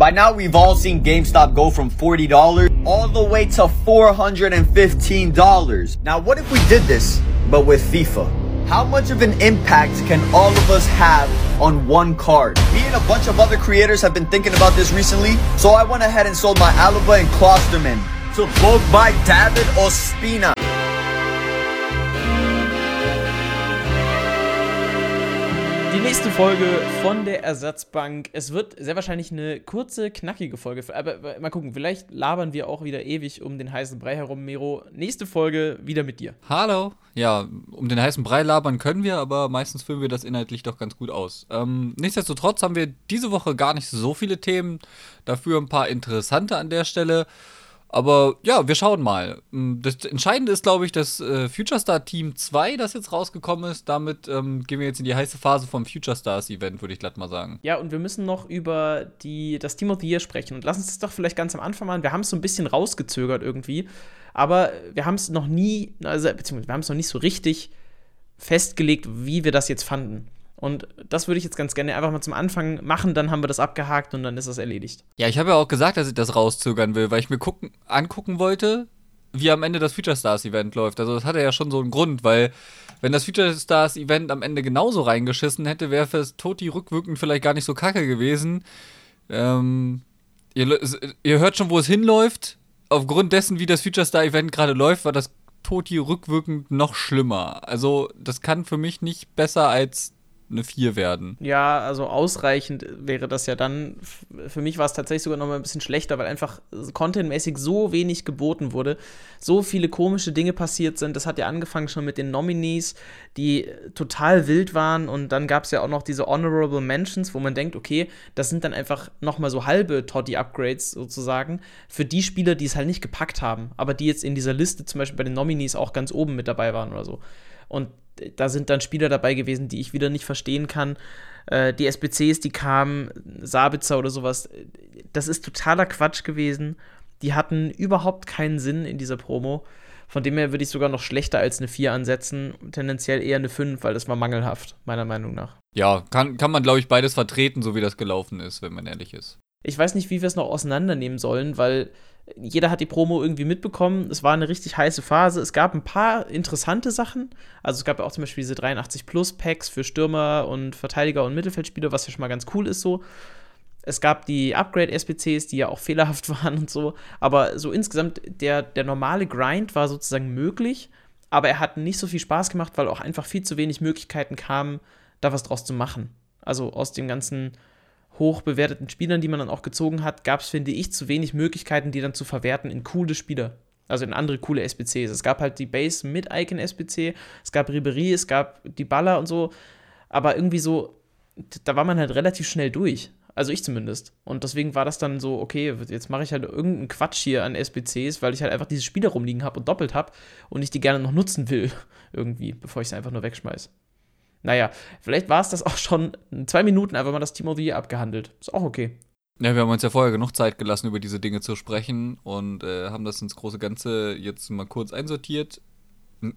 By now, we've all seen GameStop go from $40 all the way to $415. Now, what if we did this, but with FIFA? How much of an impact can all of us have on one card? Me and a bunch of other creators have been thinking about this recently, so I went ahead and sold my Alaba and Klosterman to both by David Ospina. Die nächste Folge von der Ersatzbank. Es wird sehr wahrscheinlich eine kurze, knackige Folge. Aber mal gucken, vielleicht labern wir auch wieder ewig um den heißen Brei herum, Mero. Nächste Folge wieder mit dir. Hallo. Ja, um den heißen Brei labern können wir, aber meistens füllen wir das inhaltlich doch ganz gut aus. Ähm, nichtsdestotrotz haben wir diese Woche gar nicht so viele Themen. Dafür ein paar interessante an der Stelle. Aber ja, wir schauen mal. Mm, das Entscheidende ist, glaube ich, das äh, Future Star Team 2, das jetzt rausgekommen ist. Damit ähm, gehen wir jetzt in die heiße Phase vom Future Stars Event, würde ich glatt mal sagen. Ja, und wir müssen noch über die, das Team of the Year sprechen. Und lass uns das doch vielleicht ganz am Anfang machen. Wir haben es so ein bisschen rausgezögert irgendwie. Aber wir haben es noch nie, also beziehungsweise wir haben es noch nicht so richtig festgelegt, wie wir das jetzt fanden. Und das würde ich jetzt ganz gerne einfach mal zum Anfang machen, dann haben wir das abgehakt und dann ist das erledigt. Ja, ich habe ja auch gesagt, dass ich das rauszögern will, weil ich mir gucken, angucken wollte, wie am Ende das Future Stars Event läuft. Also das hatte ja schon so einen Grund, weil wenn das Future Stars Event am Ende genauso reingeschissen hätte, wäre fürs Toti rückwirkend vielleicht gar nicht so kacke gewesen. Ähm, ihr, ihr hört schon, wo es hinläuft. Aufgrund dessen, wie das Future Star Event gerade läuft, war das Toti rückwirkend noch schlimmer. Also das kann für mich nicht besser als eine 4 werden. Ja, also ausreichend wäre das ja dann. Für mich war es tatsächlich sogar noch mal ein bisschen schlechter, weil einfach contentmäßig so wenig geboten wurde, so viele komische Dinge passiert sind. Das hat ja angefangen schon mit den Nominees, die total wild waren und dann gab es ja auch noch diese Honorable Mentions, wo man denkt, okay, das sind dann einfach noch mal so halbe Toddy-Upgrades sozusagen für die Spieler, die es halt nicht gepackt haben, aber die jetzt in dieser Liste zum Beispiel bei den Nominees auch ganz oben mit dabei waren oder so. Und da sind dann Spieler dabei gewesen, die ich wieder nicht verstehen kann. Äh, die SBCs, die kamen, Sabitzer oder sowas, das ist totaler Quatsch gewesen. Die hatten überhaupt keinen Sinn in dieser Promo. Von dem her würde ich sogar noch schlechter als eine 4 ansetzen. Tendenziell eher eine 5, weil das war mangelhaft, meiner Meinung nach. Ja, kann, kann man, glaube ich, beides vertreten, so wie das gelaufen ist, wenn man ehrlich ist. Ich weiß nicht, wie wir es noch auseinandernehmen sollen, weil jeder hat die Promo irgendwie mitbekommen. Es war eine richtig heiße Phase. Es gab ein paar interessante Sachen. Also es gab ja auch zum Beispiel diese 83 Plus Packs für Stürmer und Verteidiger und Mittelfeldspieler, was ja schon mal ganz cool ist so. Es gab die Upgrade-SPCs, die ja auch fehlerhaft waren und so. Aber so insgesamt, der, der normale Grind war sozusagen möglich, aber er hat nicht so viel Spaß gemacht, weil auch einfach viel zu wenig Möglichkeiten kamen, da was draus zu machen. Also aus den ganzen hoch bewerteten Spielern, die man dann auch gezogen hat, gab es, finde ich, zu wenig Möglichkeiten, die dann zu verwerten in coole Spieler. Also in andere coole SBCs. Es gab halt die Base mit Icon-SBC, es gab Ribery, es gab die Baller und so. Aber irgendwie so, da war man halt relativ schnell durch. Also ich zumindest. Und deswegen war das dann so, okay, jetzt mache ich halt irgendeinen Quatsch hier an SBCs, weil ich halt einfach diese Spiele rumliegen habe und doppelt habe und ich die gerne noch nutzen will, irgendwie, bevor ich sie einfach nur wegschmeiße. Naja, vielleicht war es das auch schon in zwei Minuten einfach mal das Team of the Year abgehandelt. Ist auch okay. Ja, wir haben uns ja vorher genug Zeit gelassen, über diese Dinge zu sprechen und äh, haben das ins große Ganze jetzt mal kurz einsortiert.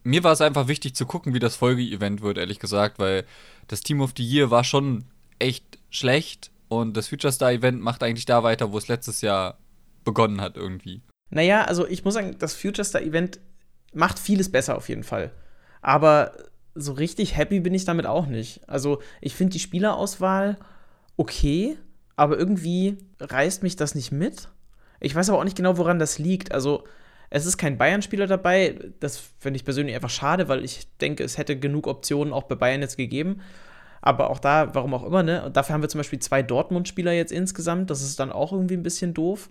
Mir war es einfach wichtig zu gucken, wie das Folge-Event wird, ehrlich gesagt, weil das Team of the Year war schon echt schlecht und das Future Star Event macht eigentlich da weiter, wo es letztes Jahr begonnen hat irgendwie. Naja, also ich muss sagen, das Future Star Event macht vieles besser auf jeden Fall. Aber so richtig happy bin ich damit auch nicht. Also, ich finde die Spielerauswahl okay, aber irgendwie reißt mich das nicht mit. Ich weiß aber auch nicht genau, woran das liegt. Also, es ist kein Bayern-Spieler dabei. Das finde ich persönlich einfach schade, weil ich denke, es hätte genug Optionen auch bei Bayern jetzt gegeben. Aber auch da, warum auch immer, ne? Und dafür haben wir zum Beispiel zwei Dortmund-Spieler jetzt insgesamt. Das ist dann auch irgendwie ein bisschen doof.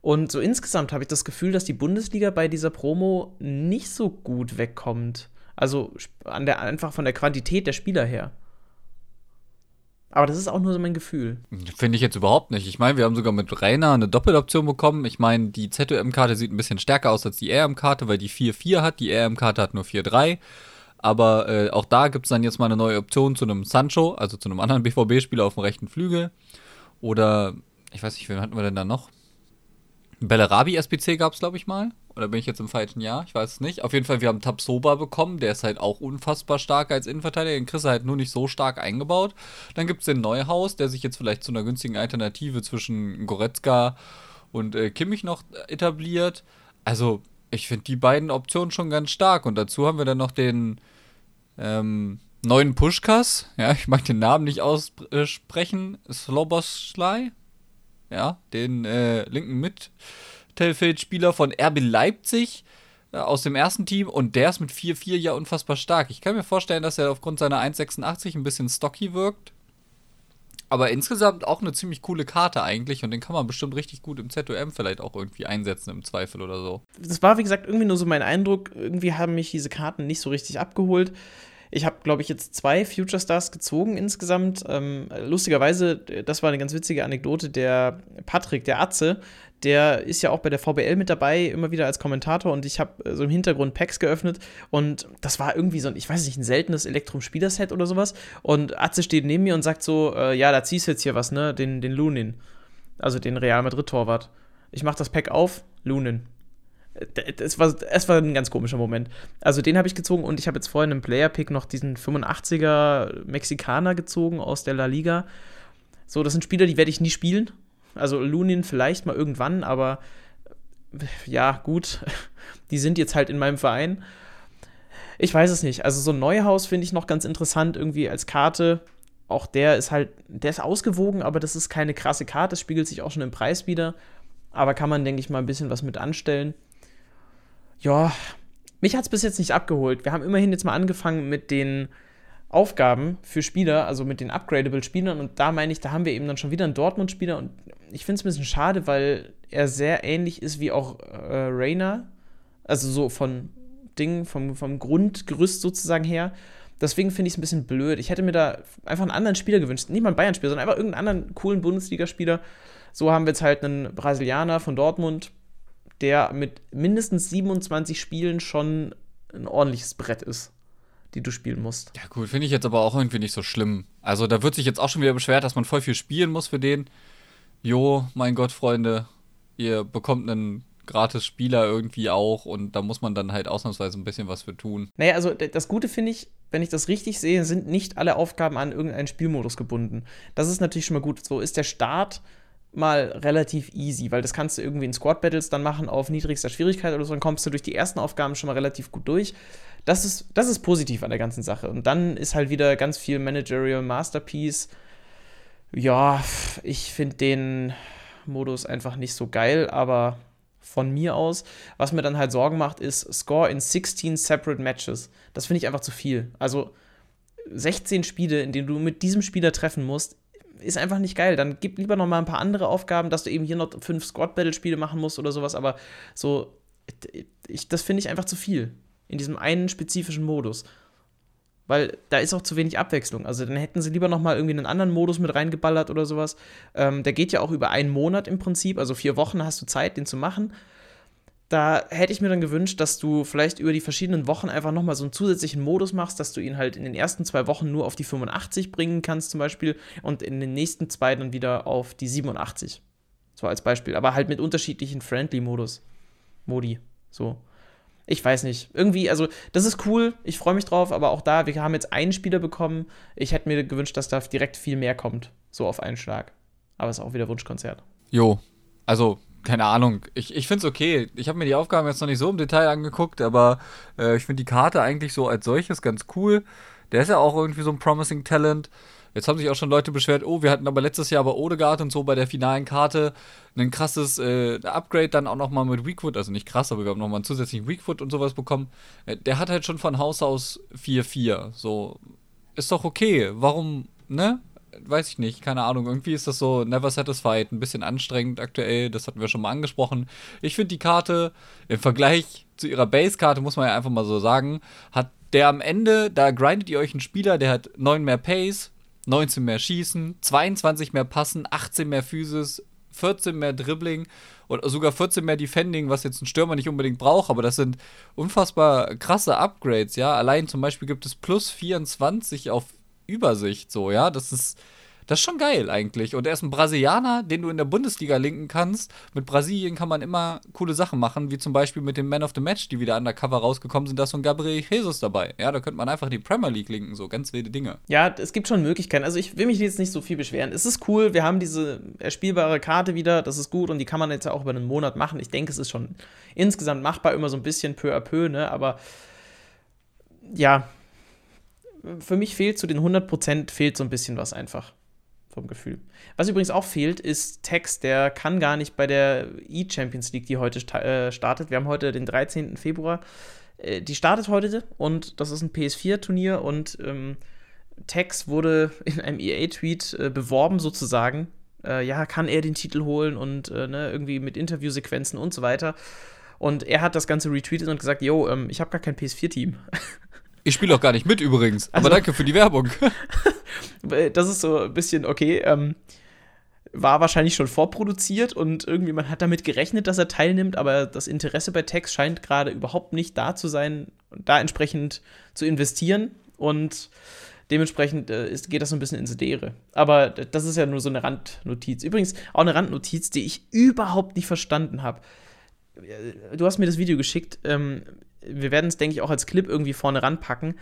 Und so insgesamt habe ich das Gefühl, dass die Bundesliga bei dieser Promo nicht so gut wegkommt. Also an der, einfach von der Quantität der Spieler her. Aber das ist auch nur so mein Gefühl. Finde ich jetzt überhaupt nicht. Ich meine, wir haben sogar mit Rainer eine Doppeloption bekommen. Ich meine, die ZOM-Karte sieht ein bisschen stärker aus als die RM-Karte, weil die 4-4 hat. Die RM-Karte hat nur 4-3. Aber äh, auch da gibt es dann jetzt mal eine neue Option zu einem Sancho, also zu einem anderen BVB-Spieler auf dem rechten Flügel. Oder, ich weiß nicht, wen hatten wir denn da noch? Bellarabi SPC gab es, glaube ich, mal. Oder bin ich jetzt im falschen Jahr? Ich weiß es nicht. Auf jeden Fall, wir haben Tabsoba bekommen. Der ist halt auch unfassbar stark als Innenverteidiger. Den du halt nur nicht so stark eingebaut. Dann gibt es den Neuhaus, der sich jetzt vielleicht zu einer günstigen Alternative zwischen Goretzka und äh, Kimmich noch etabliert. Also, ich finde die beiden Optionen schon ganz stark. Und dazu haben wir dann noch den ähm, neuen Pushkas. Ja, ich mag den Namen nicht aussprechen. Sloboslai. Ja, den äh, linken Mittelfeldspieler von RB Leipzig äh, aus dem ersten Team. Und der ist mit 4-4 ja unfassbar stark. Ich kann mir vorstellen, dass er aufgrund seiner 1,86 ein bisschen stocky wirkt. Aber insgesamt auch eine ziemlich coole Karte eigentlich und den kann man bestimmt richtig gut im ZOM vielleicht auch irgendwie einsetzen im Zweifel oder so. Das war, wie gesagt, irgendwie nur so mein Eindruck. Irgendwie haben mich diese Karten nicht so richtig abgeholt. Ich habe, glaube ich, jetzt zwei Future Stars gezogen insgesamt. Ähm, lustigerweise, das war eine ganz witzige Anekdote, der Patrick, der Atze, der ist ja auch bei der VBL mit dabei, immer wieder als Kommentator und ich habe äh, so im Hintergrund Packs geöffnet und das war irgendwie so ein, ich weiß nicht, ein seltenes Elektrum-Spielerset oder sowas und Atze steht neben mir und sagt so, äh, ja, da ziehst du jetzt hier was, ne, den, den Lunin, also den Real Madrid-Torwart. Ich mach das Pack auf, Lunin. Es war, es war ein ganz komischer Moment. Also den habe ich gezogen und ich habe jetzt vorhin im Player-Pick noch diesen 85er Mexikaner gezogen aus der La Liga. So, das sind Spieler, die werde ich nie spielen. Also Lunin vielleicht mal irgendwann, aber ja, gut, die sind jetzt halt in meinem Verein. Ich weiß es nicht. Also so ein Neuhaus finde ich noch ganz interessant irgendwie als Karte. Auch der ist halt, der ist ausgewogen, aber das ist keine krasse Karte. Das spiegelt sich auch schon im Preis wieder. Aber kann man, denke ich mal, ein bisschen was mit anstellen. Ja, mich hat es bis jetzt nicht abgeholt. Wir haben immerhin jetzt mal angefangen mit den Aufgaben für Spieler, also mit den upgradable Spielern. Und da meine ich, da haben wir eben dann schon wieder einen Dortmund-Spieler. Und ich finde es ein bisschen schade, weil er sehr ähnlich ist wie auch äh, Rainer. Also so von Ding, vom, vom Grundgerüst sozusagen her. Deswegen finde ich es ein bisschen blöd. Ich hätte mir da einfach einen anderen Spieler gewünscht. Nicht mal einen Bayern-Spieler, sondern einfach irgendeinen anderen coolen Bundesligaspieler. So haben wir jetzt halt einen Brasilianer von Dortmund, der mit mindestens 27 Spielen schon ein ordentliches Brett ist die du spielen musst. Ja, gut, finde ich jetzt aber auch irgendwie nicht so schlimm. Also, da wird sich jetzt auch schon wieder beschwert, dass man voll viel spielen muss für den. Jo, mein Gott, Freunde, ihr bekommt einen gratis Spieler irgendwie auch und da muss man dann halt ausnahmsweise ein bisschen was für tun. Naja, also das Gute finde ich, wenn ich das richtig sehe, sind nicht alle Aufgaben an irgendeinen Spielmodus gebunden. Das ist natürlich schon mal gut. So ist der Start mal relativ easy, weil das kannst du irgendwie in Squad Battles dann machen auf niedrigster Schwierigkeit oder so, dann kommst du durch die ersten Aufgaben schon mal relativ gut durch. Das ist, das ist positiv an der ganzen Sache. Und dann ist halt wieder ganz viel Managerial Masterpiece. Ja, ich finde den Modus einfach nicht so geil, aber von mir aus. Was mir dann halt Sorgen macht, ist Score in 16 separate Matches. Das finde ich einfach zu viel. Also 16 Spiele, in denen du mit diesem Spieler treffen musst, ist einfach nicht geil. Dann gib lieber noch mal ein paar andere Aufgaben, dass du eben hier noch fünf Squad-Battle-Spiele machen musst oder sowas. Aber so, ich, das finde ich einfach zu viel. In diesem einen spezifischen Modus. Weil da ist auch zu wenig Abwechslung. Also dann hätten sie lieber noch mal irgendwie einen anderen Modus mit reingeballert oder sowas. Ähm, der geht ja auch über einen Monat im Prinzip. Also vier Wochen hast du Zeit, den zu machen da hätte ich mir dann gewünscht, dass du vielleicht über die verschiedenen Wochen einfach nochmal so einen zusätzlichen Modus machst, dass du ihn halt in den ersten zwei Wochen nur auf die 85 bringen kannst, zum Beispiel, und in den nächsten zwei dann wieder auf die 87. So als Beispiel. Aber halt mit unterschiedlichen Friendly-Modus. Modi. So. Ich weiß nicht. Irgendwie, also, das ist cool. Ich freue mich drauf, aber auch da, wir haben jetzt einen Spieler bekommen. Ich hätte mir gewünscht, dass da direkt viel mehr kommt. So auf einen Schlag. Aber es ist auch wieder Wunschkonzert. Jo. Also, keine Ahnung, ich, ich finde es okay. Ich habe mir die Aufgaben jetzt noch nicht so im Detail angeguckt, aber äh, ich finde die Karte eigentlich so als solches ganz cool. Der ist ja auch irgendwie so ein Promising Talent. Jetzt haben sich auch schon Leute beschwert, oh, wir hatten aber letztes Jahr bei Odegaard und so bei der finalen Karte ein krasses äh, Upgrade dann auch nochmal mit Weakfoot, also nicht krass, aber wir haben nochmal einen zusätzlichen Weakfoot und sowas bekommen. Äh, der hat halt schon von Haus aus 4-4. So, ist doch okay. Warum, ne? Weiß ich nicht, keine Ahnung. Irgendwie ist das so never satisfied, ein bisschen anstrengend aktuell. Das hatten wir schon mal angesprochen. Ich finde die Karte im Vergleich zu ihrer Base-Karte, muss man ja einfach mal so sagen, hat der am Ende, da grindet ihr euch einen Spieler, der hat 9 mehr Pace, 19 mehr Schießen, 22 mehr Passen, 18 mehr Physis, 14 mehr Dribbling und sogar 14 mehr Defending, was jetzt ein Stürmer nicht unbedingt braucht, aber das sind unfassbar krasse Upgrades, ja. Allein zum Beispiel gibt es plus 24 auf Übersicht, so, ja. Das ist, Das ist schon geil eigentlich. Und er ist ein Brasilianer, den du in der Bundesliga linken kannst. Mit Brasilien kann man immer coole Sachen machen, wie zum Beispiel mit dem Man of the Match, die wieder undercover rausgekommen sind. Da ist so ein Gabriel Jesus dabei. Ja, da könnte man einfach die Premier League linken, so ganz wilde Dinge. Ja, es gibt schon Möglichkeiten. Also ich will mich jetzt nicht so viel beschweren. Es ist cool, wir haben diese erspielbare Karte wieder, das ist gut und die kann man jetzt auch über einen Monat machen. Ich denke, es ist schon insgesamt machbar, immer so ein bisschen peu à peu, ne? Aber ja, für mich fehlt zu den 100% fehlt so ein bisschen was einfach vom Gefühl. Was übrigens auch fehlt, ist Tex, der kann gar nicht bei der E-Champions League, die heute äh, startet. Wir haben heute den 13. Februar. Äh, die startet heute und das ist ein PS4-Turnier und ähm, Tex wurde in einem EA-Tweet äh, beworben sozusagen. Äh, ja, kann er den Titel holen und äh, ne, irgendwie mit Interviewsequenzen und so weiter. Und er hat das Ganze retweetet und gesagt, yo, ähm, ich habe gar kein PS4-Team. Ich spiele auch gar nicht mit übrigens, aber also, danke für die Werbung. das ist so ein bisschen, okay, ähm, war wahrscheinlich schon vorproduziert und irgendwie man hat damit gerechnet, dass er teilnimmt, aber das Interesse bei Tex scheint gerade überhaupt nicht da zu sein, da entsprechend zu investieren und dementsprechend äh, ist, geht das so ein bisschen ins Leere. Aber das ist ja nur so eine Randnotiz. Übrigens auch eine Randnotiz, die ich überhaupt nicht verstanden habe. Äh, du hast mir das Video geschickt. Ähm, wir werden es, denke ich, auch als Clip irgendwie vorne ranpacken.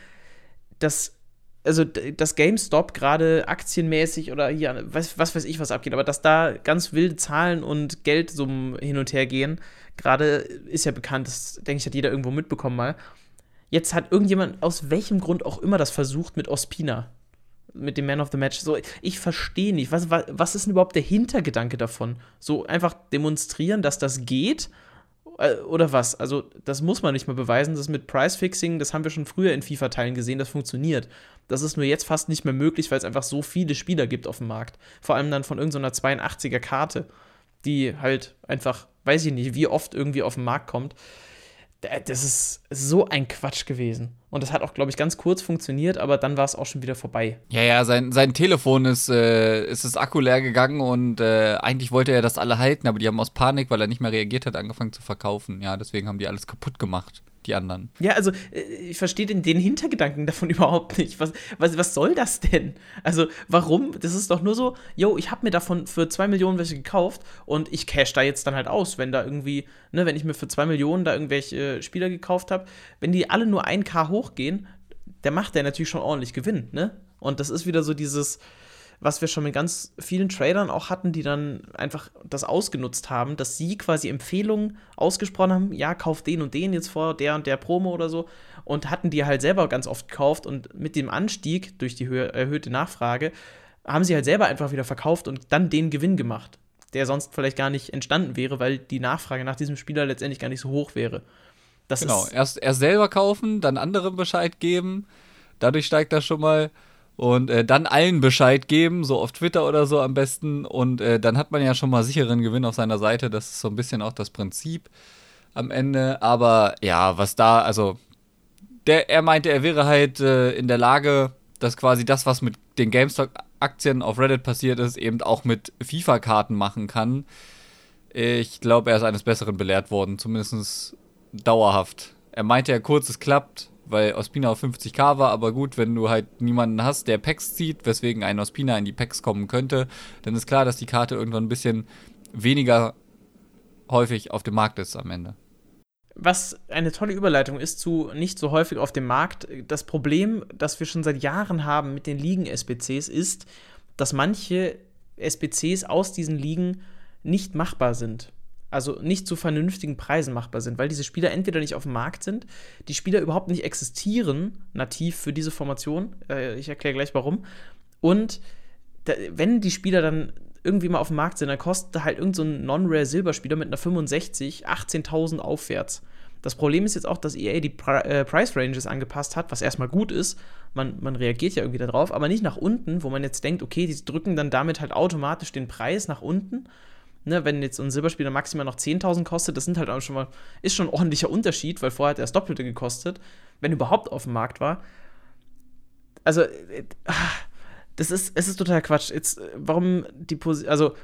Das also dass GameStop gerade aktienmäßig oder hier, was, was weiß ich, was abgeht, aber dass da ganz wilde Zahlen und Geldsummen hin und her gehen, gerade ist ja bekannt, das denke ich, hat jeder irgendwo mitbekommen mal. Jetzt hat irgendjemand aus welchem Grund auch immer das versucht mit Ospina, mit dem Man of the Match. So, ich verstehe nicht, was, was, was ist denn überhaupt der Hintergedanke davon? So einfach demonstrieren, dass das geht oder was? Also, das muss man nicht mal beweisen. Das mit Price-Fixing, das haben wir schon früher in FIFA-Teilen gesehen, das funktioniert. Das ist nur jetzt fast nicht mehr möglich, weil es einfach so viele Spieler gibt auf dem Markt. Vor allem dann von irgendeiner 82er Karte, die halt einfach, weiß ich nicht, wie oft irgendwie auf den Markt kommt. Das ist so ein Quatsch gewesen. Und das hat auch, glaube ich, ganz kurz funktioniert, aber dann war es auch schon wieder vorbei. Ja, ja, sein, sein Telefon ist, äh, ist das Akku leer gegangen und äh, eigentlich wollte er das alle halten, aber die haben aus Panik, weil er nicht mehr reagiert hat, angefangen zu verkaufen. Ja, deswegen haben die alles kaputt gemacht die anderen. Ja, also äh, ich verstehe den, den, Hintergedanken davon überhaupt nicht. Was, was, was soll das denn? Also warum? Das ist doch nur so, yo, ich habe mir davon für zwei Millionen welche gekauft und ich cash da jetzt dann halt aus, wenn da irgendwie, ne, wenn ich mir für zwei Millionen da irgendwelche Spieler gekauft habe, wenn die alle nur 1K hochgehen, der macht der natürlich schon ordentlich Gewinn, ne? Und das ist wieder so dieses, was wir schon mit ganz vielen Tradern auch hatten, die dann einfach das ausgenutzt haben, dass sie quasi Empfehlungen ausgesprochen haben, ja, kauf den und den jetzt vor der und der Promo oder so und hatten die halt selber ganz oft gekauft und mit dem Anstieg durch die erhöhte Nachfrage haben sie halt selber einfach wieder verkauft und dann den Gewinn gemacht, der sonst vielleicht gar nicht entstanden wäre, weil die Nachfrage nach diesem Spieler letztendlich gar nicht so hoch wäre. Das genau, erst, erst selber kaufen, dann anderen Bescheid geben, dadurch steigt das schon mal und äh, dann allen Bescheid geben, so auf Twitter oder so am besten. Und äh, dann hat man ja schon mal sicheren Gewinn auf seiner Seite. Das ist so ein bisschen auch das Prinzip am Ende. Aber ja, was da, also der, er meinte, er wäre halt äh, in der Lage, dass quasi das, was mit den GameStop-Aktien auf Reddit passiert ist, eben auch mit FIFA-Karten machen kann. Ich glaube, er ist eines Besseren belehrt worden, zumindest dauerhaft. Er meinte ja kurz, es klappt, weil Ospina auf 50k war, aber gut, wenn du halt niemanden hast, der Packs zieht, weswegen ein Ospina in die Packs kommen könnte, dann ist klar, dass die Karte irgendwann ein bisschen weniger häufig auf dem Markt ist am Ende. Was eine tolle Überleitung ist zu nicht so häufig auf dem Markt. Das Problem, das wir schon seit Jahren haben mit den Ligen-SBCs, ist, dass manche SBCs aus diesen Ligen nicht machbar sind also nicht zu vernünftigen Preisen machbar sind, weil diese Spieler entweder nicht auf dem Markt sind, die Spieler überhaupt nicht existieren nativ für diese Formation. Äh, ich erkläre gleich warum. Und da, wenn die Spieler dann irgendwie mal auf dem Markt sind, dann kostet halt irgendein so Non-Rare Silberspieler mit einer 65 18.000 aufwärts. Das Problem ist jetzt auch, dass EA die Pri äh, Price Ranges angepasst hat, was erstmal gut ist. Man, man reagiert ja irgendwie darauf, aber nicht nach unten, wo man jetzt denkt, okay, die drücken dann damit halt automatisch den Preis nach unten, Ne, wenn jetzt ein Silberspieler maximal noch 10.000 kostet, das sind halt auch schon mal, ist schon ein ordentlicher Unterschied, weil vorher hat er das Doppelte gekostet, wenn überhaupt auf dem Markt war. Also, äh, das ist, es ist total Quatsch. Jetzt, warum die Position, also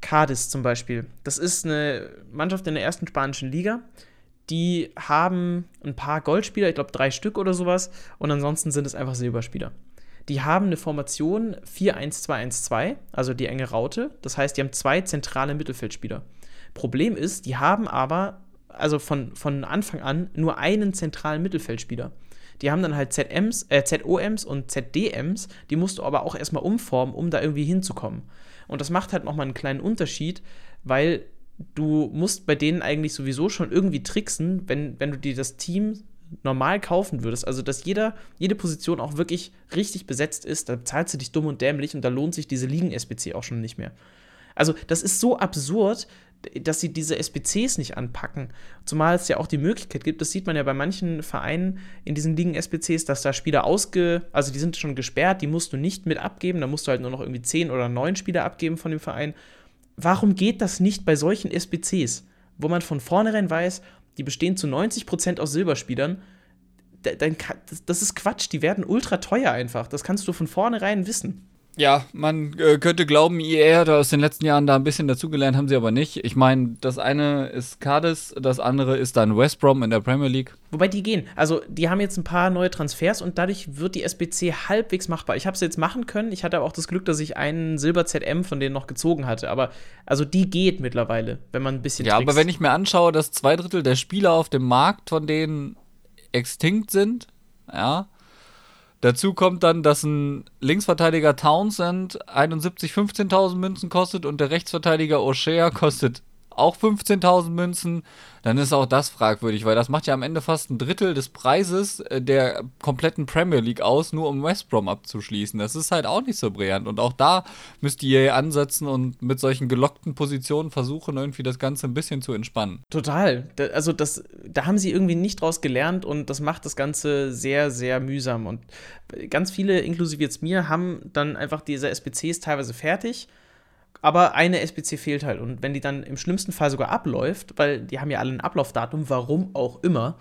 Cadiz zum Beispiel, das ist eine Mannschaft in der ersten spanischen Liga, die haben ein paar Goldspieler, ich glaube drei Stück oder sowas, und ansonsten sind es einfach Silberspieler die haben eine Formation 4-1-2-1-2, also die enge Raute. Das heißt, die haben zwei zentrale Mittelfeldspieler. Problem ist, die haben aber, also von, von Anfang an, nur einen zentralen Mittelfeldspieler. Die haben dann halt ZMs, äh, ZOMs und ZDMs, die musst du aber auch erstmal umformen, um da irgendwie hinzukommen. Und das macht halt nochmal einen kleinen Unterschied, weil du musst bei denen eigentlich sowieso schon irgendwie tricksen, wenn, wenn du dir das Team normal kaufen würdest, also dass jeder, jede Position auch wirklich richtig besetzt ist, da zahlst du dich dumm und dämlich und da lohnt sich diese Ligen-SBC auch schon nicht mehr. Also, das ist so absurd, dass sie diese SBCs nicht anpacken. Zumal es ja auch die Möglichkeit gibt, das sieht man ja bei manchen Vereinen in diesen Ligen-SBCs, dass da Spieler ausge, also die sind schon gesperrt, die musst du nicht mit abgeben, da musst du halt nur noch irgendwie 10 oder 9 Spieler abgeben von dem Verein. Warum geht das nicht bei solchen SBCs, wo man von vornherein weiß, die bestehen zu 90% aus Silberspielern? das ist Quatsch, die werden ultra teuer einfach. Das kannst du von vornherein wissen. Ja, man äh, könnte glauben, IR da aus den letzten Jahren da ein bisschen dazugelernt, haben sie aber nicht. Ich meine, das eine ist Cardis, das andere ist dann West Brom in der Premier League. Wobei die gehen. Also, die haben jetzt ein paar neue Transfers und dadurch wird die SBC halbwegs machbar. Ich habe es jetzt machen können. Ich hatte aber auch das Glück, dass ich einen Silber ZM von denen noch gezogen hatte. Aber, also, die geht mittlerweile, wenn man ein bisschen. Ja, trickst. aber wenn ich mir anschaue, dass zwei Drittel der Spieler auf dem Markt von denen extinkt sind, ja Dazu kommt dann, dass ein Linksverteidiger Townsend 71 15.000 Münzen kostet und der Rechtsverteidiger O'Shea kostet auch 15.000 Münzen, dann ist auch das fragwürdig, weil das macht ja am Ende fast ein Drittel des Preises äh, der kompletten Premier League aus, nur um West Brom abzuschließen. Das ist halt auch nicht so brillant. Und auch da müsst ihr ansetzen und mit solchen gelockten Positionen versuchen, irgendwie das Ganze ein bisschen zu entspannen. Total. also das, da haben sie irgendwie nicht draus gelernt und das macht das Ganze sehr, sehr mühsam. Und ganz viele, inklusive jetzt mir, haben dann einfach diese SPCs teilweise fertig aber eine SBC fehlt halt. Und wenn die dann im schlimmsten Fall sogar abläuft, weil die haben ja alle ein Ablaufdatum, warum auch immer,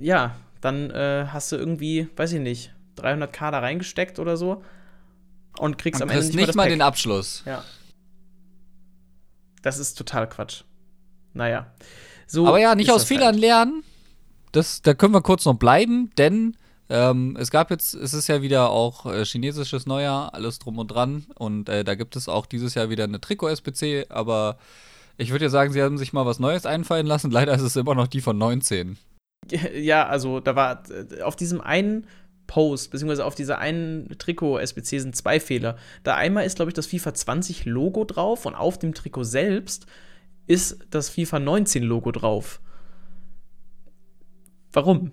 ja, dann äh, hast du irgendwie, weiß ich nicht, 300k da reingesteckt oder so und kriegst am Ende nicht, nicht mal, mal den Abschluss. Ja. Das ist total Quatsch. Naja. So Aber ja, nicht aus Fehlern halt. lernen. Das, da können wir kurz noch bleiben, denn ähm, es gab jetzt, es ist ja wieder auch äh, chinesisches Neujahr, alles drum und dran. Und äh, da gibt es auch dieses Jahr wieder eine Trikot-SPC, aber ich würde ja sagen, sie haben sich mal was Neues einfallen lassen. Leider ist es immer noch die von 19. Ja, also da war äh, auf diesem einen Post, beziehungsweise auf dieser einen Trikot-SBC sind zwei Fehler. Da einmal ist, glaube ich, das FIFA 20 Logo drauf und auf dem Trikot selbst ist das FIFA 19 Logo drauf. Warum?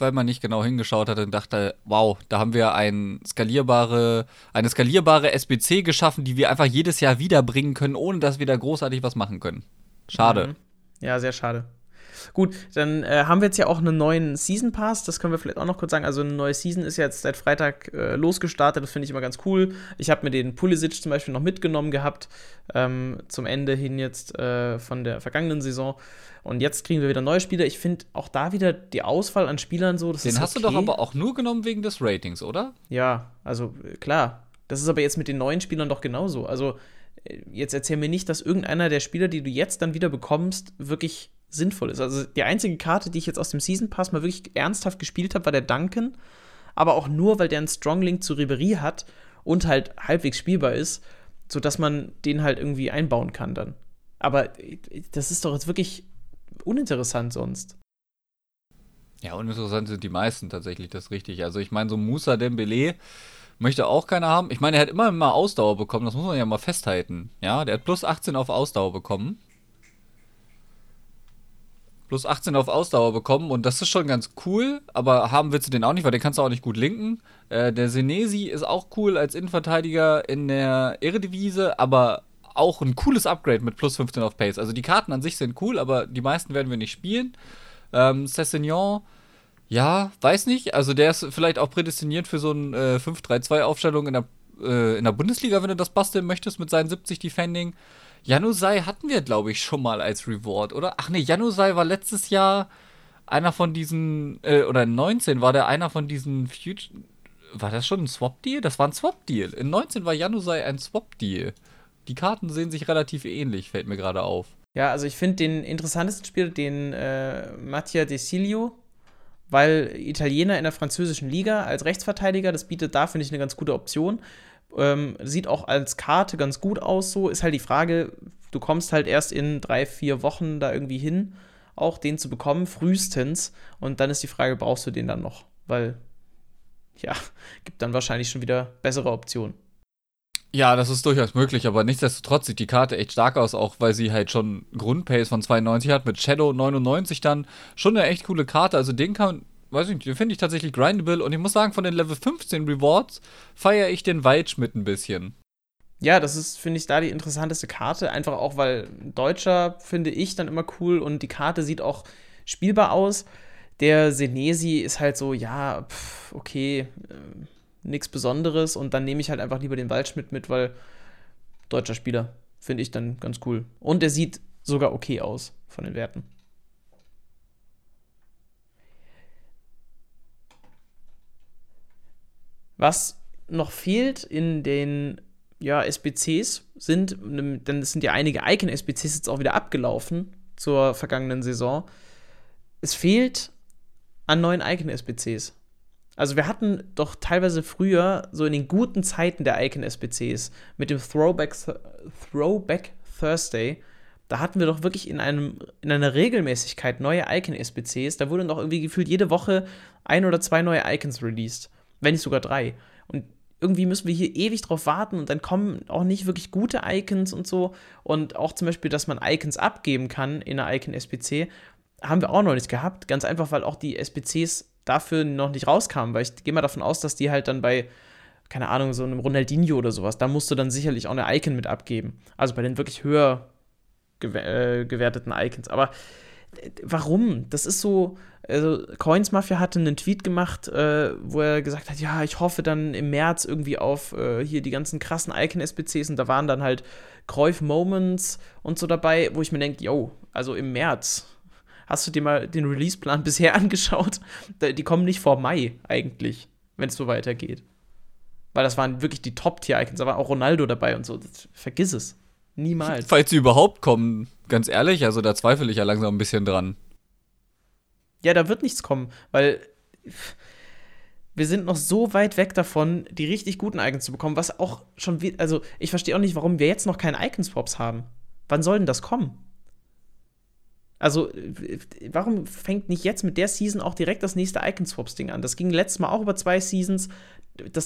Weil man nicht genau hingeschaut hat und dachte, wow, da haben wir ein skalierbare, eine skalierbare SBC geschaffen, die wir einfach jedes Jahr wiederbringen können, ohne dass wir da großartig was machen können. Schade. Mhm. Ja, sehr schade. Gut, dann äh, haben wir jetzt ja auch einen neuen Season Pass, das können wir vielleicht auch noch kurz sagen. Also eine neue Season ist jetzt seit Freitag äh, losgestartet, das finde ich immer ganz cool. Ich habe mir den Pulisic zum Beispiel noch mitgenommen gehabt, ähm, zum Ende hin jetzt äh, von der vergangenen Saison. Und jetzt kriegen wir wieder neue Spieler. Ich finde auch da wieder die Auswahl an Spielern so. Den hast okay. du doch aber auch nur genommen wegen des Ratings, oder? Ja, also äh, klar. Das ist aber jetzt mit den neuen Spielern doch genauso. Also äh, jetzt erzähl mir nicht, dass irgendeiner der Spieler, die du jetzt dann wieder bekommst, wirklich sinnvoll ist. Also die einzige Karte, die ich jetzt aus dem Season Pass mal wirklich ernsthaft gespielt habe, war der Duncan. Aber auch nur, weil der einen Strong Link zu Ribery hat und halt halbwegs spielbar ist, sodass man den halt irgendwie einbauen kann dann. Aber äh, das ist doch jetzt wirklich uninteressant sonst. Ja, uninteressant sind die meisten tatsächlich, das ist richtig. Also ich meine, so Musa Dembele möchte auch keiner haben. Ich meine, er hat immer mal Ausdauer bekommen, das muss man ja mal festhalten. Ja, der hat plus 18 auf Ausdauer bekommen. Plus 18 auf Ausdauer bekommen und das ist schon ganz cool, aber haben willst du den auch nicht, weil den kannst du auch nicht gut linken. Äh, der Senesi ist auch cool als Innenverteidiger in der Eredivisie, aber auch ein cooles Upgrade mit plus 15 auf Pace. Also die Karten an sich sind cool, aber die meisten werden wir nicht spielen. Ähm, Cessignon, ja, weiß nicht. Also der ist vielleicht auch prädestiniert für so eine äh, 5-3-2-Aufstellung in der, äh, in der Bundesliga, wenn du das basteln möchtest mit seinen 70 Defending. Janusai hatten wir, glaube ich, schon mal als Reward, oder? Ach nee, Janusai war letztes Jahr einer von diesen, äh, oder in 19 war der einer von diesen Future. War das schon ein Swap-Deal? Das war ein Swap-Deal. In 19 war Janusai ein Swap-Deal die Karten sehen sich relativ ähnlich, fällt mir gerade auf. Ja, also ich finde den interessantesten Spieler, den äh, Mattia Desilio, weil Italiener in der französischen Liga als Rechtsverteidiger, das bietet da, finde ich, eine ganz gute Option. Ähm, sieht auch als Karte ganz gut aus, so ist halt die Frage, du kommst halt erst in drei, vier Wochen da irgendwie hin, auch den zu bekommen, frühestens. Und dann ist die Frage, brauchst du den dann noch? Weil, ja, gibt dann wahrscheinlich schon wieder bessere Optionen. Ja, das ist durchaus möglich, aber nichtsdestotrotz sieht die Karte echt stark aus, auch weil sie halt schon Grundpace von 92 hat, mit Shadow 99 dann. Schon eine echt coole Karte, also den kann, weiß ich nicht, den finde ich tatsächlich grindable und ich muss sagen, von den Level 15 Rewards feiere ich den Waldschmidt ein bisschen. Ja, das ist, finde ich, da die interessanteste Karte, einfach auch, weil Deutscher finde ich dann immer cool und die Karte sieht auch spielbar aus. Der Senesi ist halt so, ja, pff, okay, äh, nichts Besonderes und dann nehme ich halt einfach lieber den Waldschmidt mit, weil deutscher Spieler finde ich dann ganz cool. Und er sieht sogar okay aus von den Werten. Was noch fehlt in den ja, SBCs sind, denn es sind ja einige Icon-SBCs jetzt auch wieder abgelaufen zur vergangenen Saison. Es fehlt an neuen Icon-SBCs. Also wir hatten doch teilweise früher, so in den guten Zeiten der Icon-SBCs, mit dem Throwback, Throwback Thursday, da hatten wir doch wirklich in, einem, in einer Regelmäßigkeit neue Icon-SBCs. Da wurden doch irgendwie gefühlt jede Woche ein oder zwei neue Icons released. Wenn nicht sogar drei. Und irgendwie müssen wir hier ewig drauf warten und dann kommen auch nicht wirklich gute Icons und so. Und auch zum Beispiel, dass man Icons abgeben kann in einer Icon-SBC, haben wir auch noch nicht gehabt. Ganz einfach, weil auch die SBCs dafür noch nicht rauskamen, weil ich gehe mal davon aus, dass die halt dann bei, keine Ahnung, so einem Ronaldinho oder sowas, da musst du dann sicherlich auch eine Icon mit abgeben. Also bei den wirklich höher äh, gewerteten Icons. Aber warum? Das ist so. Also, Coins Mafia hatte einen Tweet gemacht, äh, wo er gesagt hat: Ja, ich hoffe dann im März irgendwie auf äh, hier die ganzen krassen Icon-SBCs und da waren dann halt Kreuf Moments und so dabei, wo ich mir denke: Yo, also im März, Hast du dir mal den Release-Plan bisher angeschaut? Die kommen nicht vor Mai eigentlich, wenn es so weitergeht. Weil das waren wirklich die Top-Tier-Icons. Da war auch Ronaldo dabei und so. Vergiss es. Niemals. Falls sie überhaupt kommen, ganz ehrlich, also da zweifle ich ja langsam ein bisschen dran. Ja, da wird nichts kommen, weil wir sind noch so weit weg davon, die richtig guten Icons zu bekommen, was auch schon, also ich verstehe auch nicht, warum wir jetzt noch keine Icon-Swaps haben. Wann soll denn das kommen? Also, warum fängt nicht jetzt mit der Season auch direkt das nächste Icon Swaps Ding an? Das ging letztes Mal auch über zwei Seasons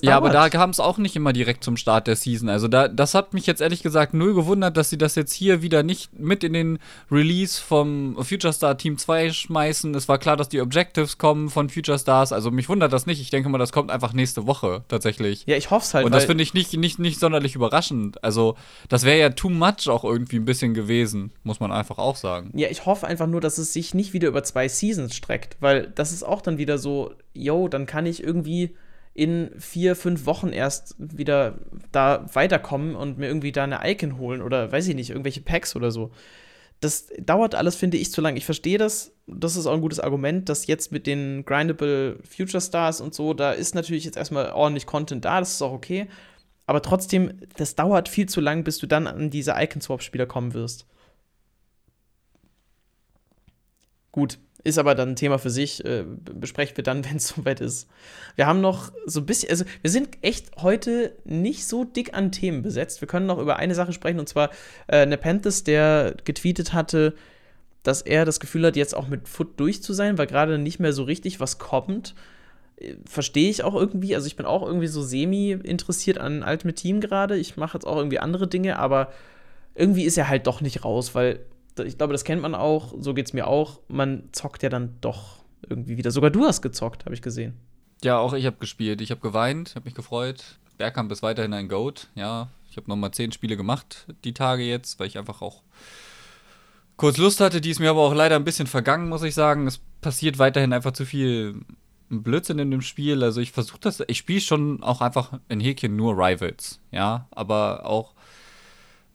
ja, aber da kam es auch nicht immer direkt zum Start der Season. Also da, das hat mich jetzt ehrlich gesagt null gewundert, dass sie das jetzt hier wieder nicht mit in den Release vom Future Star Team 2 schmeißen. Es war klar, dass die Objectives kommen von Future Stars. Also mich wundert das nicht. Ich denke mal, das kommt einfach nächste Woche tatsächlich. Ja, ich hoffe es halt. Und das finde ich nicht, nicht, nicht sonderlich überraschend. Also das wäre ja too much auch irgendwie ein bisschen gewesen, muss man einfach auch sagen. Ja, ich hoffe einfach nur, dass es sich nicht wieder über zwei Seasons streckt, weil das ist auch dann wieder so, yo, dann kann ich irgendwie in vier, fünf Wochen erst wieder da weiterkommen und mir irgendwie da eine Icon holen oder weiß ich nicht, irgendwelche Packs oder so. Das dauert alles, finde ich, zu lang. Ich verstehe das. Das ist auch ein gutes Argument, dass jetzt mit den Grindable Future Stars und so, da ist natürlich jetzt erstmal ordentlich Content da, das ist auch okay. Aber trotzdem, das dauert viel zu lang, bis du dann an diese Icon-Swap-Spieler kommen wirst. Gut, ist aber dann ein Thema für sich. Äh, besprechen wir dann, wenn es soweit ist. Wir haben noch so ein bisschen, also wir sind echt heute nicht so dick an Themen besetzt. Wir können noch über eine Sache sprechen und zwar äh, Nepenthes, der getweetet hatte, dass er das Gefühl hat, jetzt auch mit Foot durch zu sein, weil gerade nicht mehr so richtig was kommt. Äh, verstehe ich auch irgendwie. Also ich bin auch irgendwie so semi interessiert an Ultimate Team gerade. Ich mache jetzt auch irgendwie andere Dinge, aber irgendwie ist er halt doch nicht raus, weil ich glaube, das kennt man auch, so geht es mir auch. Man zockt ja dann doch irgendwie wieder. Sogar du hast gezockt, habe ich gesehen. Ja, auch ich habe gespielt. Ich habe geweint, habe mich gefreut. Bergkamp ist weiterhin ein Goat. Ja, ich habe nochmal zehn Spiele gemacht die Tage jetzt, weil ich einfach auch kurz Lust hatte. Die ist mir aber auch leider ein bisschen vergangen, muss ich sagen. Es passiert weiterhin einfach zu viel Blödsinn in dem Spiel. Also ich versuche das, ich spiele schon auch einfach in Häkchen nur Rivals, ja, aber auch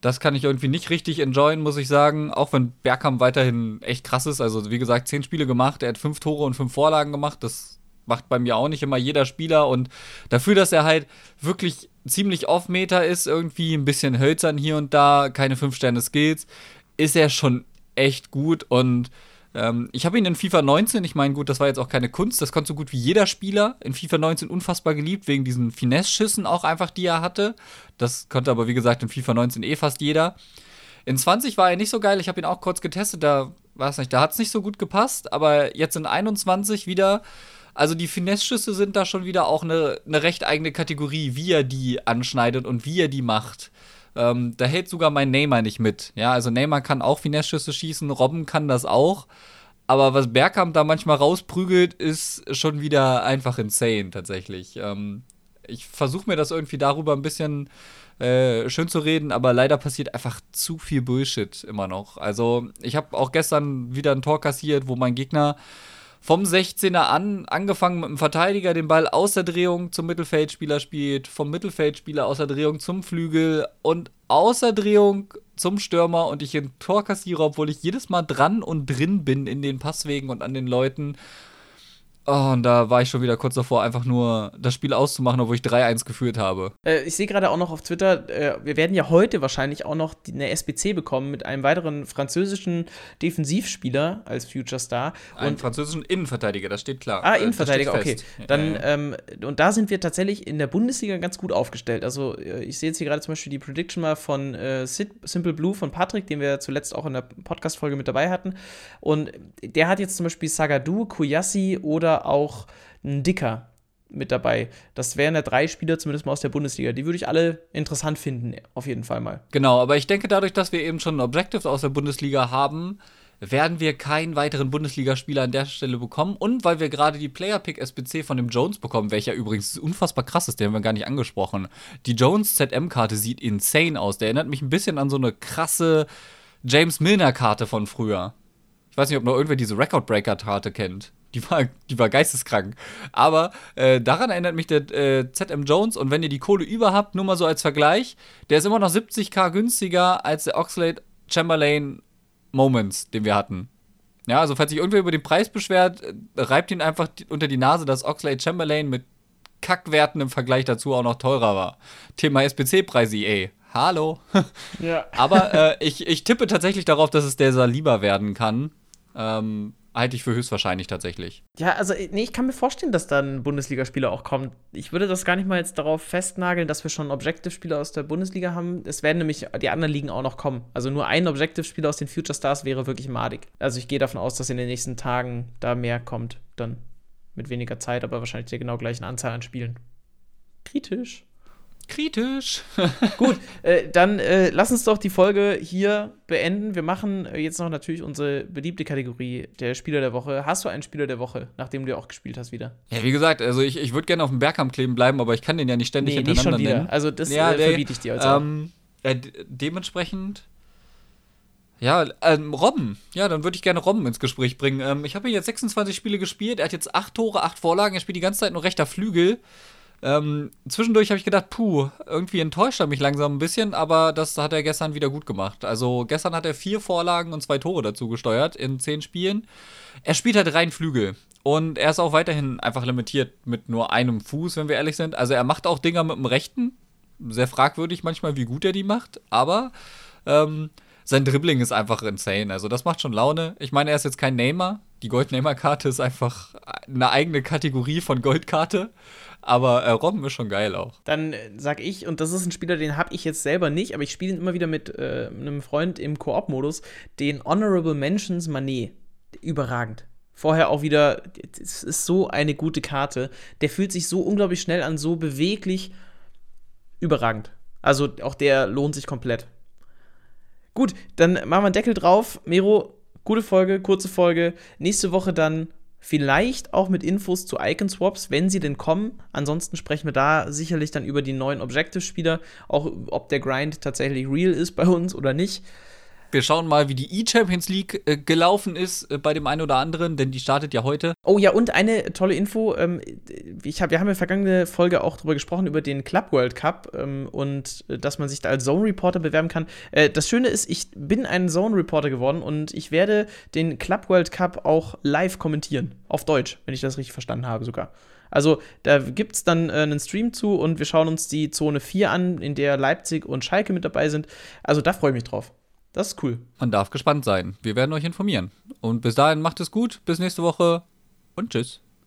das kann ich irgendwie nicht richtig enjoyen, muss ich sagen. Auch wenn Bergkamp weiterhin echt krass ist. Also, wie gesagt, zehn Spiele gemacht. Er hat fünf Tore und fünf Vorlagen gemacht. Das macht bei mir auch nicht immer jeder Spieler. Und dafür, dass er halt wirklich ziemlich off-Meter ist, irgendwie ein bisschen hölzern hier und da, keine fünf Sterne Skills, ist er schon echt gut. Und Ähm, ich habe ihn in FIFA 19, ich meine, gut, das war jetzt auch keine Kunst, das konnte so gut wie jeder Spieler in FIFA 19 unfassbar geliebt, wegen diesen Finesse-Schüssen auch einfach, die er hatte. Das konnte aber, wie gesagt, in FIFA 19 eh fast jeder. In 20 war er nicht so geil, ich habe ihn auch kurz getestet, da weiß nicht, da hat es nicht so gut gepasst, aber jetzt in 21 wieder. Also die Finesse-Schüsse sind da schon wieder auch eine, eine recht eigene Kategorie, wie er die anschneidet und wie er die macht. Ähm, da hält sogar mein Neymar nicht mit. Ja, also Neymar kann auch Finesse-Schüsse schießen, Robben kann das auch. Aber was Bergkamp da manchmal rausprügelt, ist schon wieder einfach insane tatsächlich. Ähm, ich versuche mir das irgendwie darüber ein bisschen äh, schön zu reden, aber leider passiert einfach zu viel Bullshit immer noch. Also ich habe auch gestern wieder ein Tor kassiert, wo mein Gegner vom 16er an, angefangen mit dem Verteidiger, den Ball aus der Drehung zum Mittelfeldspieler spielt, vom Mittelfeldspieler aus der Drehung zum Flügel und aus der Drehung zum Stürmer und ich ein Tor kassiere, obwohl ich jedes Mal dran und drin bin in den Passwegen und an den Leuten. Oh, und da war ich schon wieder kurz davor, einfach nur das Spiel auszumachen, obwohl ich 3-1 geführt habe. Äh, ich sehe gerade auch noch auf Twitter, äh, wir werden ja heute wahrscheinlich auch noch die, eine SBC bekommen mit einem weiteren französischen Defensivspieler als Future Star. Einen französischen Innenverteidiger, das steht klar. Ah, äh, Innenverteidiger, okay. Dann. Ähm, und da sind wir tatsächlich in der Bundesliga ganz gut aufgestellt. Also, äh, ich sehe jetzt hier gerade zum Beispiel die Prediction mal von äh, Simple Blue von Patrick, den wir zuletzt auch in der Podcast-Folge mit dabei hatten. Und der hat jetzt zum Beispiel Sagadou, Kuyassi oder auch ein Dicker mit dabei. Das wären ja drei Spieler zumindest mal aus der Bundesliga. Die würde ich alle interessant finden, auf jeden Fall mal. Genau, aber ich denke, dadurch, dass wir eben schon ein Objective aus der Bundesliga haben, werden wir keinen weiteren Bundesligaspieler an der Stelle bekommen. Und weil wir gerade die Player Pick SBC von dem Jones bekommen, welcher übrigens unfassbar krass ist, den haben wir gar nicht angesprochen. Die Jones ZM-Karte sieht insane aus. Der erinnert mich ein bisschen an so eine krasse James Milner-Karte von früher. Ich weiß nicht, ob noch irgendwer diese Record Breaker-Karte kennt. Die war, die war geisteskrank. Aber äh, daran erinnert mich der äh, ZM Jones. Und wenn ihr die Kohle über habt, nur mal so als Vergleich, der ist immer noch 70k günstiger als der Oxlade Chamberlain Moments, den wir hatten. Ja, also falls sich irgendwer über den Preis beschwert, äh, reibt ihn einfach unter die Nase, dass Oxlade Chamberlain mit Kackwerten im Vergleich dazu auch noch teurer war. Thema SPC-Preis EA. Hallo. ja. Aber äh, ich, ich tippe tatsächlich darauf, dass es der Saliba werden kann. Ähm, halte ich für höchstwahrscheinlich tatsächlich. Ja, also nee, ich kann mir vorstellen, dass da ein Bundesligaspieler auch kommt. Ich würde das gar nicht mal jetzt darauf festnageln, dass wir schon Objective-Spieler aus der Bundesliga haben. Es werden nämlich die anderen Ligen auch noch kommen. Also nur ein Objective-Spieler aus den Future Stars wäre wirklich madig. Also ich gehe davon aus, dass in den nächsten Tagen da mehr kommt. Dann mit weniger Zeit, aber wahrscheinlich der genau gleichen Anzahl an Spielen. Kritisch. Kritisch. Gut, äh, dann äh, lass uns doch die Folge hier beenden. Wir machen äh, jetzt noch natürlich unsere beliebte Kategorie der Spieler der Woche. Hast du einen Spieler der Woche, nachdem du ja auch gespielt hast wieder? Ja, wie gesagt, also ich, ich würde gerne auf dem Bergkamm kleben bleiben, aber ich kann den ja nicht ständig nee, hintereinander nicht schon wieder. Nennen. Also das ja, äh, verbiete ich dir also. Ähm, dementsprechend ja, ähm, Robben. Ja, dann würde ich gerne Robben ins Gespräch bringen. Ähm, ich habe ihn jetzt 26 Spiele gespielt. Er hat jetzt 8 Tore, 8 Vorlagen. Er spielt die ganze Zeit nur rechter Flügel. Ähm, zwischendurch habe ich gedacht, puh, irgendwie enttäuscht er mich langsam ein bisschen, aber das hat er gestern wieder gut gemacht. Also gestern hat er vier Vorlagen und zwei Tore dazu gesteuert in zehn Spielen. Er spielt halt rein Flügel. Und er ist auch weiterhin einfach limitiert mit nur einem Fuß, wenn wir ehrlich sind. Also er macht auch Dinger mit dem rechten. Sehr fragwürdig manchmal, wie gut er die macht. Aber ähm, sein Dribbling ist einfach insane. Also das macht schon Laune. Ich meine, er ist jetzt kein Neymar. Die Gold-Neymar-Karte ist einfach eine eigene Kategorie von Goldkarte. Aber äh, Robben ist schon geil auch. Dann äh, sag ich, und das ist ein Spieler, den habe ich jetzt selber nicht, aber ich spiele ihn immer wieder mit äh, einem Freund im Koop-Modus, den Honorable Mentions Manet. Überragend. Vorher auch wieder, es ist so eine gute Karte. Der fühlt sich so unglaublich schnell an, so beweglich. Überragend. Also auch der lohnt sich komplett. Gut, dann machen wir einen Deckel drauf. Mero, gute Folge, kurze Folge. Nächste Woche dann Vielleicht auch mit Infos zu Icon Swaps, wenn sie denn kommen. Ansonsten sprechen wir da sicherlich dann über die neuen Objective-Spieler, auch ob der Grind tatsächlich real ist bei uns oder nicht. Wir schauen mal, wie die E-Champions League äh, gelaufen ist äh, bei dem einen oder anderen, denn die startet ja heute. Oh ja, und eine tolle Info. Ähm, ich hab, wir haben ja vergangene Folge auch darüber gesprochen, über den Club World Cup ähm, und äh, dass man sich da als Zone Reporter bewerben kann. Äh, das Schöne ist, ich bin ein Zone Reporter geworden und ich werde den Club World Cup auch live kommentieren. Auf Deutsch, wenn ich das richtig verstanden habe sogar. Also da gibt es dann äh, einen Stream zu und wir schauen uns die Zone 4 an, in der Leipzig und Schalke mit dabei sind. Also da freue ich mich drauf. Das ist cool. Man darf gespannt sein. Wir werden euch informieren. Und bis dahin macht es gut. Bis nächste Woche und tschüss.